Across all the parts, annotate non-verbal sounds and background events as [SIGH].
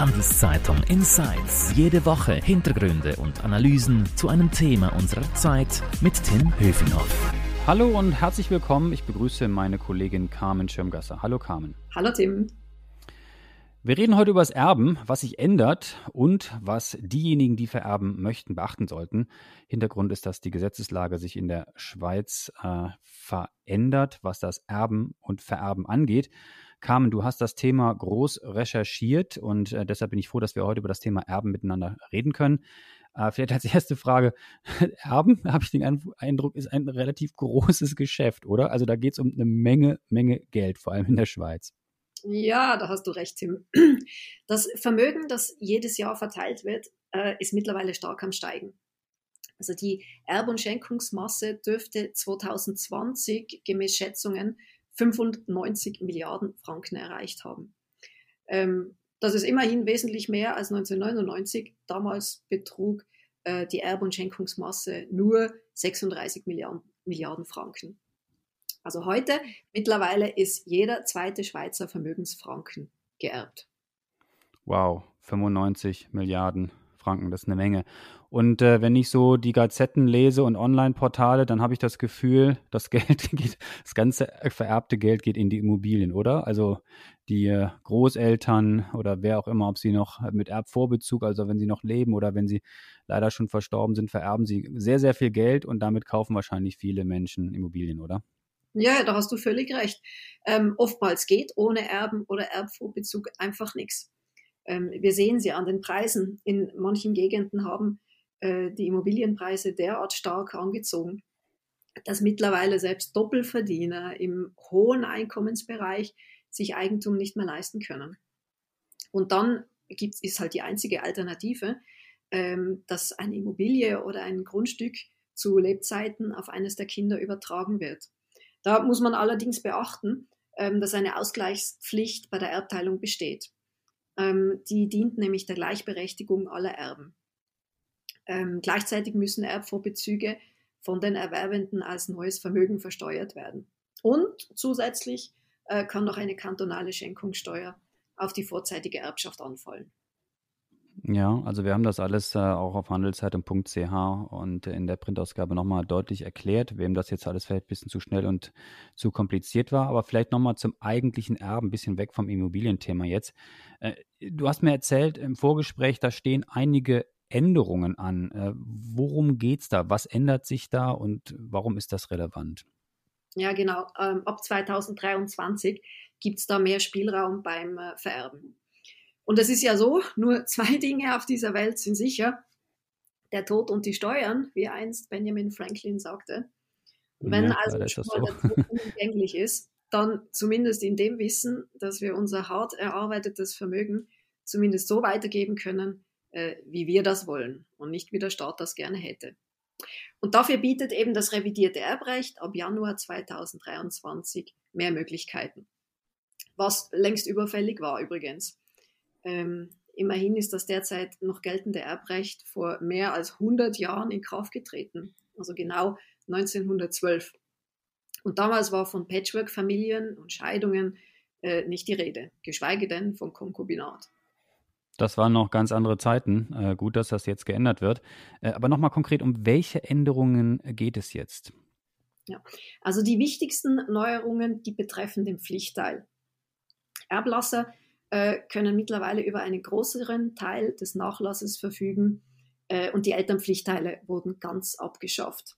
Handelszeitung Insights. Jede Woche Hintergründe und Analysen zu einem Thema unserer Zeit mit Tim Höfinghoff. Hallo und herzlich willkommen. Ich begrüße meine Kollegin Carmen Schirmgasser. Hallo Carmen. Hallo Tim. Wir reden heute über das Erben, was sich ändert und was diejenigen, die vererben möchten, beachten sollten. Hintergrund ist, dass die Gesetzeslage sich in der Schweiz äh, verändert, was das Erben und Vererben angeht. Carmen, du hast das Thema groß recherchiert und äh, deshalb bin ich froh, dass wir heute über das Thema Erben miteinander reden können. Äh, vielleicht als [LAUGHS] erste Frage, Erben, habe ich den Eindruck, ist ein relativ großes Geschäft, oder? Also da geht es um eine Menge, Menge Geld, vor allem in der Schweiz. Ja, da hast du recht, Tim. Das Vermögen, das jedes Jahr verteilt wird, äh, ist mittlerweile stark am Steigen. Also die Erb- und Schenkungsmasse dürfte 2020 gemäß Schätzungen 95 Milliarden Franken erreicht haben. Ähm, das ist immerhin wesentlich mehr als 1999. Damals betrug äh, die Erb- und Schenkungsmasse nur 36 Milliarden, Milliarden Franken. Also heute, mittlerweile ist jeder zweite Schweizer Vermögensfranken geerbt. Wow, 95 Milliarden Franken, das ist eine Menge. Und äh, wenn ich so die Gazetten lese und Online-Portale, dann habe ich das Gefühl, das [LAUGHS] Geld geht, das ganze vererbte Geld geht in die Immobilien, oder? Also die äh, Großeltern oder wer auch immer, ob sie noch mit Erbvorbezug, also wenn sie noch leben oder wenn sie leider schon verstorben sind, vererben sie sehr, sehr viel Geld und damit kaufen wahrscheinlich viele Menschen Immobilien, oder? Ja, da hast du völlig recht. Ähm, oftmals geht ohne Erben oder Erbvorbezug einfach nichts. Ähm, wir sehen sie an den Preisen. In manchen Gegenden haben äh, die Immobilienpreise derart stark angezogen, dass mittlerweile selbst Doppelverdiener im hohen Einkommensbereich sich Eigentum nicht mehr leisten können. Und dann gibt's, ist halt die einzige Alternative, ähm, dass eine Immobilie oder ein Grundstück zu Lebzeiten auf eines der Kinder übertragen wird. Da muss man allerdings beachten, ähm, dass eine Ausgleichspflicht bei der Erbteilung besteht. Ähm, die dient nämlich der Gleichberechtigung aller Erben. Ähm, gleichzeitig müssen Erbvorbezüge von den Erwerbenden als neues Vermögen versteuert werden. Und zusätzlich äh, kann noch eine kantonale Schenkungssteuer auf die vorzeitige Erbschaft anfallen. Ja, also wir haben das alles äh, auch auf handelszeitung.ch und in der Printausgabe nochmal deutlich erklärt, wem das jetzt alles vielleicht ein bisschen zu schnell und zu kompliziert war. Aber vielleicht nochmal zum eigentlichen Erben, ein bisschen weg vom Immobilienthema jetzt. Äh, du hast mir erzählt im Vorgespräch, da stehen einige Änderungen an. Äh, worum geht es da? Was ändert sich da und warum ist das relevant? Ja, genau. Ähm, ab 2023 gibt es da mehr Spielraum beim äh, Vererben. Und es ist ja so, nur [LAUGHS] zwei Dinge auf dieser Welt sind sicher. Der Tod und die Steuern, wie einst Benjamin Franklin sagte. Wenn ja, also schon so. der Tod [LAUGHS] unumgänglich ist, dann zumindest in dem Wissen, dass wir unser hart erarbeitetes Vermögen zumindest so weitergeben können, äh, wie wir das wollen und nicht wie der Staat das gerne hätte. Und dafür bietet eben das revidierte Erbrecht ab Januar 2023 mehr Möglichkeiten. Was längst überfällig war übrigens. Ähm, immerhin ist das derzeit noch geltende Erbrecht vor mehr als 100 Jahren in Kraft getreten, also genau 1912. Und damals war von Patchwork-Familien und Scheidungen äh, nicht die Rede, geschweige denn von Konkubinat. Das waren noch ganz andere Zeiten. Äh, gut, dass das jetzt geändert wird. Äh, aber nochmal konkret, um welche Änderungen geht es jetzt? Ja, also die wichtigsten Neuerungen, die betreffen den Pflichtteil. Erblasser können mittlerweile über einen größeren Teil des Nachlasses verfügen äh, und die Elternpflichtteile wurden ganz abgeschafft.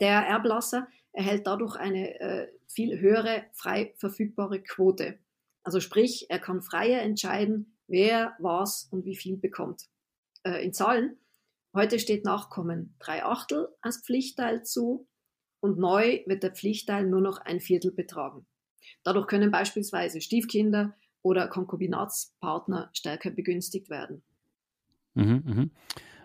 Der Erblasser erhält dadurch eine äh, viel höhere frei verfügbare Quote. Also sprich, er kann freier entscheiden, wer was und wie viel bekommt. Äh, in Zahlen, heute steht Nachkommen drei Achtel als Pflichtteil zu und neu wird der Pflichtteil nur noch ein Viertel betragen. Dadurch können beispielsweise Stiefkinder oder Konkubinatspartner stärker begünstigt werden. Mhm, mh.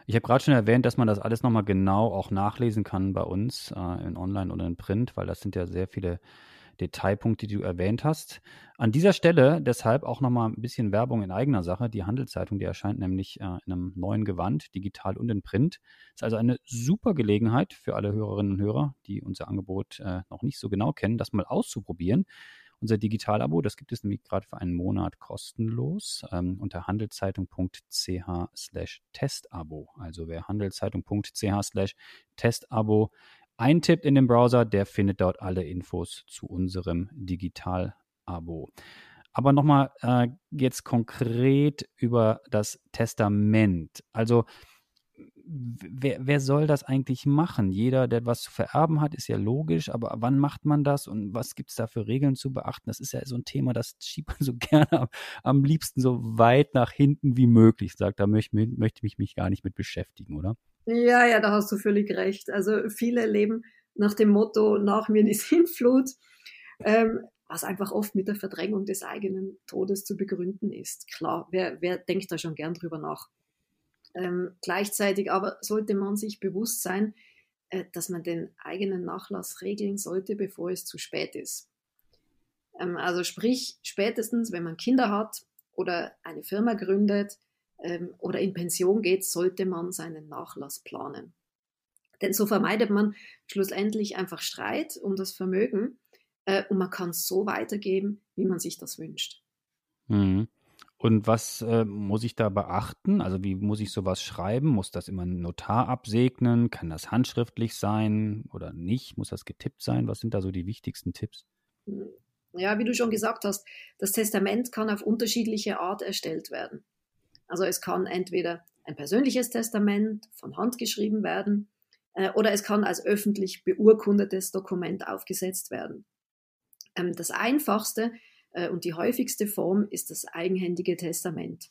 Ich habe gerade schon erwähnt, dass man das alles nochmal genau auch nachlesen kann bei uns äh, in Online oder in Print, weil das sind ja sehr viele Detailpunkte, die du erwähnt hast. An dieser Stelle deshalb auch nochmal ein bisschen Werbung in eigener Sache. Die Handelszeitung, die erscheint nämlich äh, in einem neuen Gewand, digital und in Print. Ist also eine super Gelegenheit für alle Hörerinnen und Hörer, die unser Angebot äh, noch nicht so genau kennen, das mal auszuprobieren unser Digitalabo. Das gibt es nämlich gerade für einen Monat kostenlos ähm, unter handelszeitung.ch slash Testabo. Also wer handelszeitung.ch slash Testabo eintippt in den Browser, der findet dort alle Infos zu unserem Digitalabo. Aber nochmal äh, jetzt konkret über das Testament. Also wer, wer soll das eigentlich machen? Jeder, der was zu vererben hat, ist ja logisch, aber wann macht man das und was gibt es da für Regeln zu beachten? Das ist ja so ein Thema, das schiebt man so [LAUGHS] gerne am, am liebsten so weit nach hinten wie möglich. Sagt, da möchte, möchte ich mich gar nicht mit beschäftigen, oder? Ja, ja, da hast du völlig recht. Also viele leben nach dem Motto, nach mir die [LAUGHS] Sintflut, ähm, was einfach oft mit der Verdrängung des eigenen Todes zu begründen ist. Klar, wer, wer denkt da schon gern drüber nach? Ähm, gleichzeitig aber sollte man sich bewusst sein, äh, dass man den eigenen Nachlass regeln sollte, bevor es zu spät ist. Ähm, also sprich, spätestens, wenn man Kinder hat oder eine Firma gründet ähm, oder in Pension geht, sollte man seinen Nachlass planen. Denn so vermeidet man schlussendlich einfach Streit um das Vermögen äh, und man kann es so weitergeben, wie man sich das wünscht. Mhm. Und was äh, muss ich da beachten? Also wie muss ich sowas schreiben? Muss das immer ein Notar absegnen? Kann das handschriftlich sein oder nicht? Muss das getippt sein? Was sind da so die wichtigsten Tipps? Ja, wie du schon gesagt hast, das Testament kann auf unterschiedliche Art erstellt werden. Also es kann entweder ein persönliches Testament von Hand geschrieben werden äh, oder es kann als öffentlich beurkundetes Dokument aufgesetzt werden. Ähm, das einfachste und die häufigste Form ist das eigenhändige Testament.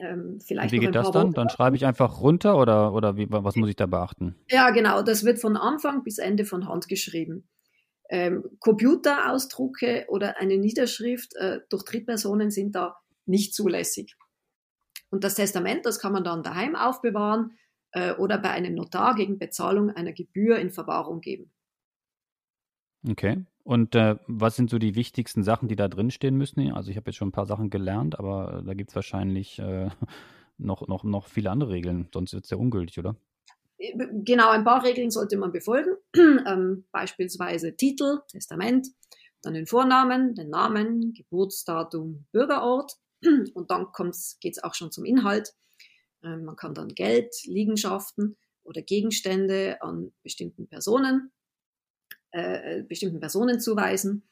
Ähm, vielleicht wie geht das dann? Dann schreibe ich einfach runter oder, oder wie, was muss ich da beachten? Ja, genau. Das wird von Anfang bis Ende von Hand geschrieben. Ähm, Computerausdrucke oder eine Niederschrift äh, durch Drittpersonen sind da nicht zulässig. Und das Testament, das kann man dann daheim aufbewahren äh, oder bei einem Notar gegen Bezahlung einer Gebühr in Verwahrung geben. Okay. Und äh, was sind so die wichtigsten Sachen, die da drin stehen müssen? Also ich habe jetzt schon ein paar Sachen gelernt, aber da gibt es wahrscheinlich äh, noch, noch, noch viele andere Regeln, sonst wird es ja ungültig, oder? Äh, genau, ein paar Regeln sollte man befolgen. [CLEARS THROAT] ähm, beispielsweise Titel, Testament, dann den Vornamen, den Namen, Geburtsdatum, Bürgerort. [CLEARS THROAT] Und dann geht es auch schon zum Inhalt. Ähm, man kann dann Geld, Liegenschaften oder Gegenstände an bestimmten Personen äh, bestimmten Personen zuweisen.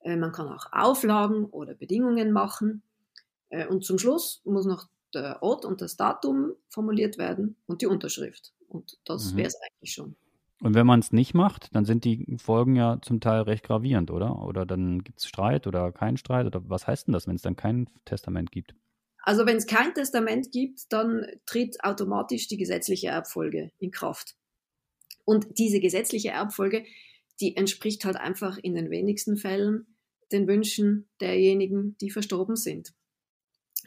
Äh, man kann auch Auflagen oder Bedingungen machen. Äh, und zum Schluss muss noch der Ort und das Datum formuliert werden und die Unterschrift. Und das mhm. wäre es eigentlich schon. Und wenn man es nicht macht, dann sind die Folgen ja zum Teil recht gravierend, oder? Oder dann gibt es Streit oder keinen Streit? Oder was heißt denn das, wenn es dann kein Testament gibt? Also wenn es kein Testament gibt, dann tritt automatisch die gesetzliche Erbfolge in Kraft. Und diese gesetzliche Erbfolge die entspricht halt einfach in den wenigsten Fällen den Wünschen derjenigen, die verstorben sind.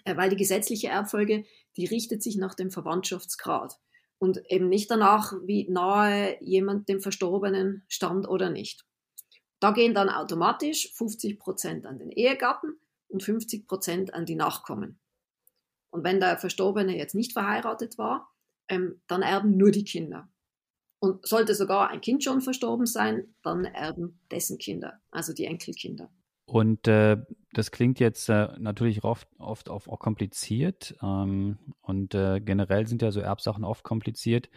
Äh, weil die gesetzliche Erbfolge, die richtet sich nach dem Verwandtschaftsgrad und eben nicht danach, wie nahe jemand dem Verstorbenen stand oder nicht. Da gehen dann automatisch 50 Prozent an den Ehegatten und 50 Prozent an die Nachkommen. Und wenn der Verstorbene jetzt nicht verheiratet war, ähm, dann erben nur die Kinder. Und sollte sogar ein Kind schon verstorben sein, dann erben dessen Kinder, also die Enkelkinder. Und äh, das klingt jetzt äh, natürlich oft, oft, oft auch kompliziert. Ähm, und äh, generell sind ja so Erbsachen oft kompliziert.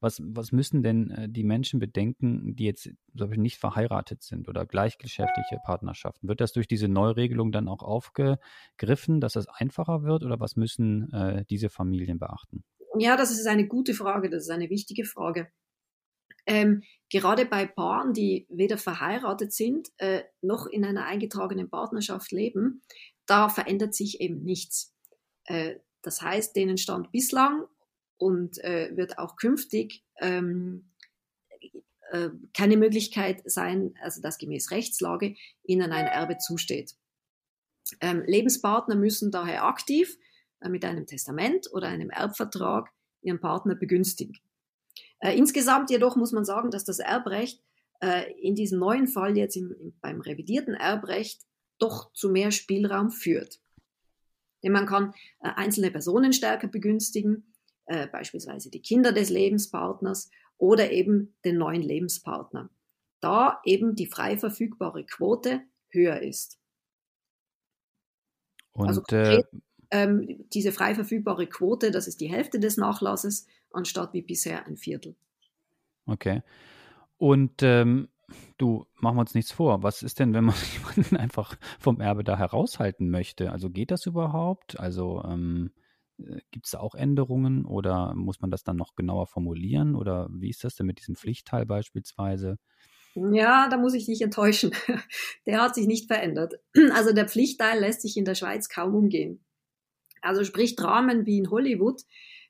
Was, was müssen denn äh, die Menschen bedenken, die jetzt ich, nicht verheiratet sind oder gleichgeschäftliche Partnerschaften? Wird das durch diese Neuregelung dann auch aufgegriffen, dass das einfacher wird oder was müssen äh, diese Familien beachten? Ja, das ist eine gute Frage, das ist eine wichtige Frage. Ähm, gerade bei Paaren, die weder verheiratet sind äh, noch in einer eingetragenen Partnerschaft leben, da verändert sich eben nichts. Äh, das heißt, denen stand bislang und äh, wird auch künftig ähm, äh, keine Möglichkeit sein, also dass gemäß Rechtslage ihnen ein Erbe zusteht. Ähm, Lebenspartner müssen daher aktiv äh, mit einem Testament oder einem Erbvertrag ihren Partner begünstigen. Äh, insgesamt jedoch muss man sagen, dass das Erbrecht äh, in diesem neuen Fall jetzt im, im, beim revidierten Erbrecht doch zu mehr Spielraum führt. Denn man kann äh, einzelne Personen stärker begünstigen, äh, beispielsweise die Kinder des Lebenspartners oder eben den neuen Lebenspartner. da eben die frei verfügbare Quote höher ist. Und also konkret, äh, ähm, diese frei verfügbare Quote, das ist die Hälfte des Nachlasses, anstatt wie bisher ein Viertel. Okay. Und ähm, du, machen wir uns nichts vor. Was ist denn, wenn man [LAUGHS] jemanden einfach vom Erbe da heraushalten möchte? Also geht das überhaupt? Also ähm, äh, gibt es da auch Änderungen oder muss man das dann noch genauer formulieren? Oder wie ist das denn mit diesem Pflichtteil beispielsweise? Ja, da muss ich dich enttäuschen. [LAUGHS] Der hat sich nicht verändert. [CLEARS THROAT] Also der Pflichtteil lässt sich in der Schweiz kaum umgehen. Also sprich Dramen wie in Hollywood,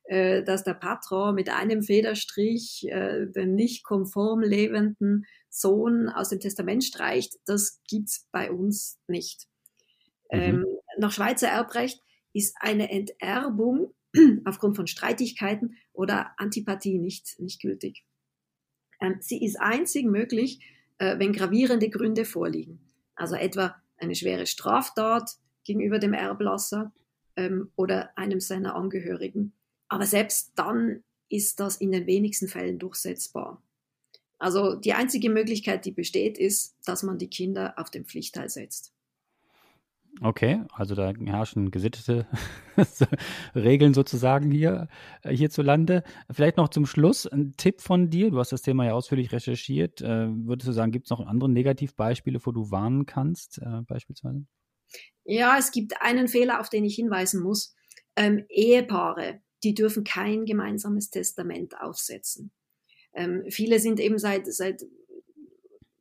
äh, dass der Patron mit einem Federstrich äh, den nicht konform lebenden Sohn aus dem Testament streicht, das gibt's bei uns nicht. Mhm. Ähm, nach Schweizer Erbrecht ist eine Enterbung [CLEARS THROAT] aufgrund von Streitigkeiten oder Antipathie nicht, nicht gültig. Ähm, sie ist einzig möglich, äh, wenn gravierende Gründe vorliegen. Also etwa eine schwere Straftat gegenüber dem Erblasser ähm, oder einem seiner Angehörigen. Aber selbst dann ist das in den wenigsten Fällen durchsetzbar. Also die einzige Möglichkeit, die besteht, ist, dass man die Kinder auf den Pflichtteil setzt. Okay, also da herrschen gesittete [LAUGHS] Regeln sozusagen hier äh, hierzulande. Vielleicht noch zum Schluss ein Tipp von dir. Du hast das Thema ja ausführlich recherchiert. Äh, würdest du sagen, gibt es noch andere Negativbeispiele, wo du warnen kannst, äh, beispielsweise? Ja, es gibt einen Fehler, auf den ich hinweisen muss. Ähm, Ehepaare, die dürfen kein gemeinsames Testament aufsetzen. Ähm, viele sind eben seit, seit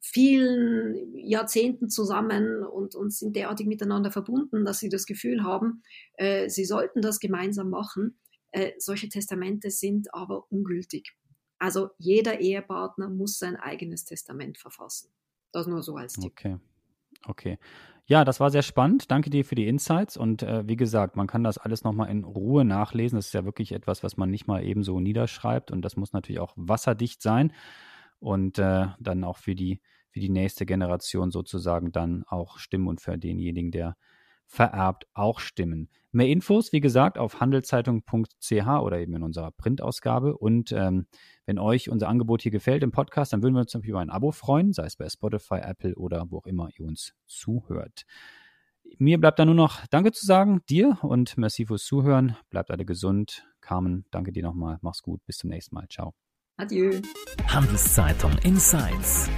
vielen Jahrzehnten zusammen und, und sind derartig miteinander verbunden, dass sie das Gefühl haben, äh, sie sollten das gemeinsam machen. Äh, solche Testamente sind aber ungültig. Also jeder Ehepartner muss sein eigenes Testament verfassen. Das nur so als Tipp. Okay. Okay. Ja, das war sehr spannend. Danke dir für die Insights. Und äh, wie gesagt, man kann das alles nochmal in Ruhe nachlesen. Das ist ja wirklich etwas, was man nicht mal ebenso niederschreibt. Und das muss natürlich auch wasserdicht sein. Und äh, dann auch für die für die nächste Generation sozusagen dann auch stimmen und für denjenigen, der vererbt, auch stimmen. Mehr Infos, wie gesagt, auf handelszeitung.ch oder eben in unserer Printausgabe. Und ähm, wenn euch unser Angebot hier gefällt im Podcast, dann würden wir uns natürlich über ein Abo freuen, sei es bei Spotify, Apple oder wo auch immer ihr uns zuhört. Mir bleibt da nur noch Danke zu sagen, dir und merci fürs Zuhören. Bleibt alle gesund. Carmen, danke dir nochmal. Mach's gut. Bis zum nächsten Mal. Ciao. Adieu. Handelszeitung Insights.